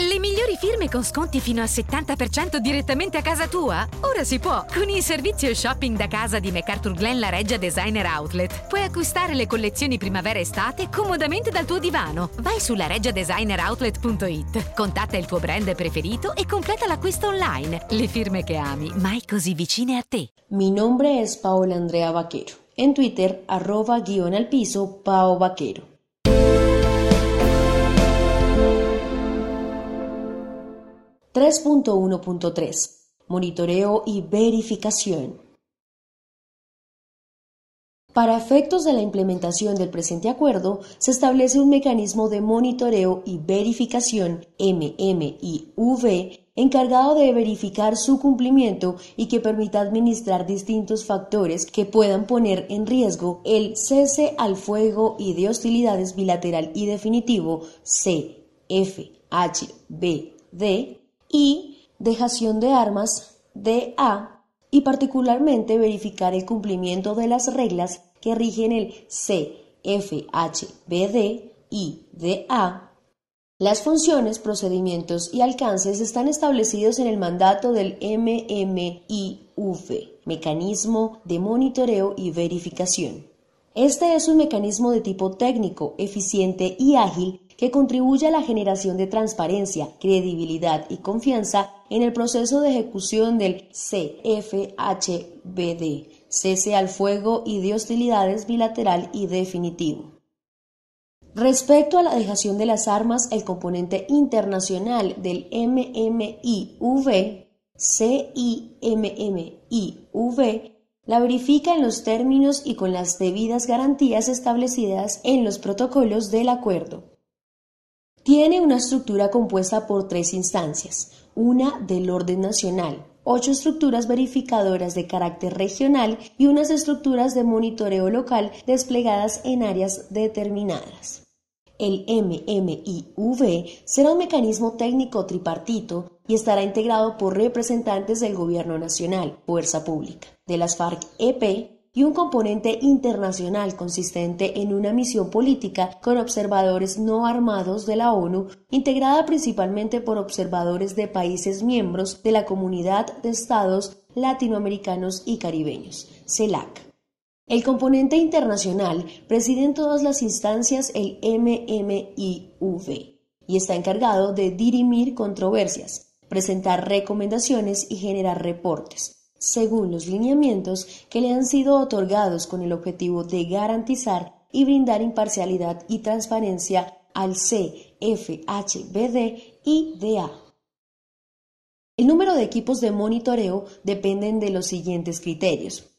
Le migliori firme con sconti fino al 70% direttamente a casa tua? Ora si può! Con il servizio shopping da casa di MacArthur Glen La Reggia Designer Outlet puoi acquistare le collezioni primavera-estate comodamente dal tuo divano. Vai su lareggiadesigneroutlet.it, contatta il tuo brand preferito e completa l'acquisto online. Le firme che ami, mai così vicine a te. Mi nombre es Paola Andrea Vaquero. En Twitter, arroba guión al piso, Pao Vaquero. 3.1.3 Monitoreo y verificación. Para efectos de la implementación del presente acuerdo, se establece un mecanismo de monitoreo y verificación MMIV encargado de verificar su cumplimiento y que permita administrar distintos factores que puedan poner en riesgo el cese al fuego y de hostilidades bilateral y definitivo CFHBD y dejación de armas DA y particularmente verificar el cumplimiento de las reglas que rigen el CFHBD y DA. Las funciones, procedimientos y alcances están establecidos en el mandato del MMIV, Mecanismo de Monitoreo y Verificación. Este es un mecanismo de tipo técnico, eficiente y ágil que contribuye a la generación de transparencia, credibilidad y confianza en el proceso de ejecución del CFHBD, cese al fuego y de hostilidades bilateral y definitivo. Respecto a la dejación de las armas, el componente internacional del MMIV, CIMMIV, la verifica en los términos y con las debidas garantías establecidas en los protocolos del acuerdo. Tiene una estructura compuesta por tres instancias, una del orden nacional, ocho estructuras verificadoras de carácter regional y unas estructuras de monitoreo local desplegadas en áreas determinadas. El MMIV será un mecanismo técnico tripartito y estará integrado por representantes del Gobierno Nacional, Fuerza Pública, de las FARC-EP, y un componente internacional consistente en una misión política con observadores no armados de la ONU, integrada principalmente por observadores de países miembros de la Comunidad de Estados Latinoamericanos y Caribeños, CELAC. El componente internacional preside en todas las instancias el MMIV y está encargado de dirimir controversias, presentar recomendaciones y generar reportes según los lineamientos que le han sido otorgados con el objetivo de garantizar y brindar imparcialidad y transparencia al CFHBD y DA. El número de equipos de monitoreo dependen de los siguientes criterios.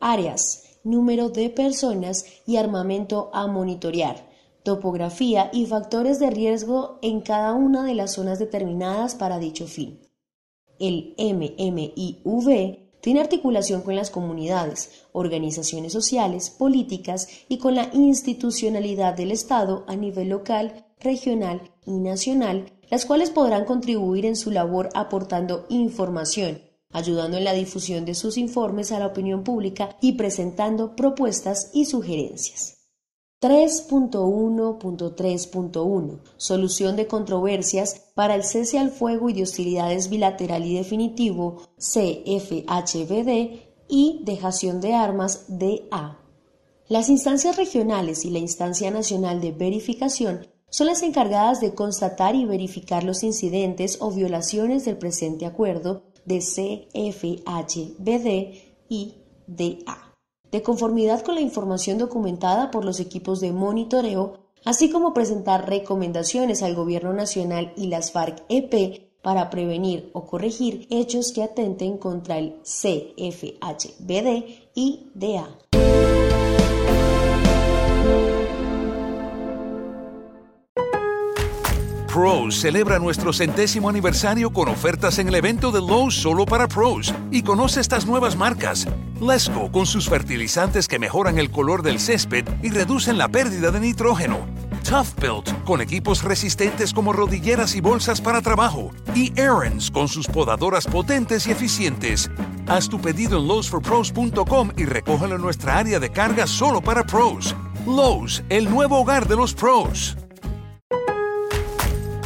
Áreas, número de personas y armamento a monitorear, topografía y factores de riesgo en cada una de las zonas determinadas para dicho fin. El MMIV tiene articulación con las comunidades, organizaciones sociales, políticas y con la institucionalidad del Estado a nivel local, regional y nacional, las cuales podrán contribuir en su labor aportando información, ayudando en la difusión de sus informes a la opinión pública y presentando propuestas y sugerencias. 3.1.3.1 Solución de controversias para el cese al fuego y de hostilidades bilateral y definitivo CFHBD y dejación de armas DA. Las instancias regionales y la instancia nacional de verificación son las encargadas de constatar y verificar los incidentes o violaciones del presente acuerdo de CFHBD y DA de conformidad con la información documentada por los equipos de monitoreo, así como presentar recomendaciones al Gobierno Nacional y las FARC-EP para prevenir o corregir hechos que atenten contra el CFHBD y DA. Pros celebra nuestro centésimo aniversario con ofertas en el evento de Lowe's solo para pros y conoce estas nuevas marcas. Lesco con sus fertilizantes que mejoran el color del césped y reducen la pérdida de nitrógeno. Tough Built con equipos resistentes como rodilleras y bolsas para trabajo. Y Aaron's con sus podadoras potentes y eficientes. Haz tu pedido en lowesforpros.com y recógelo en nuestra área de carga solo para pros. Lowe's, el nuevo hogar de los pros.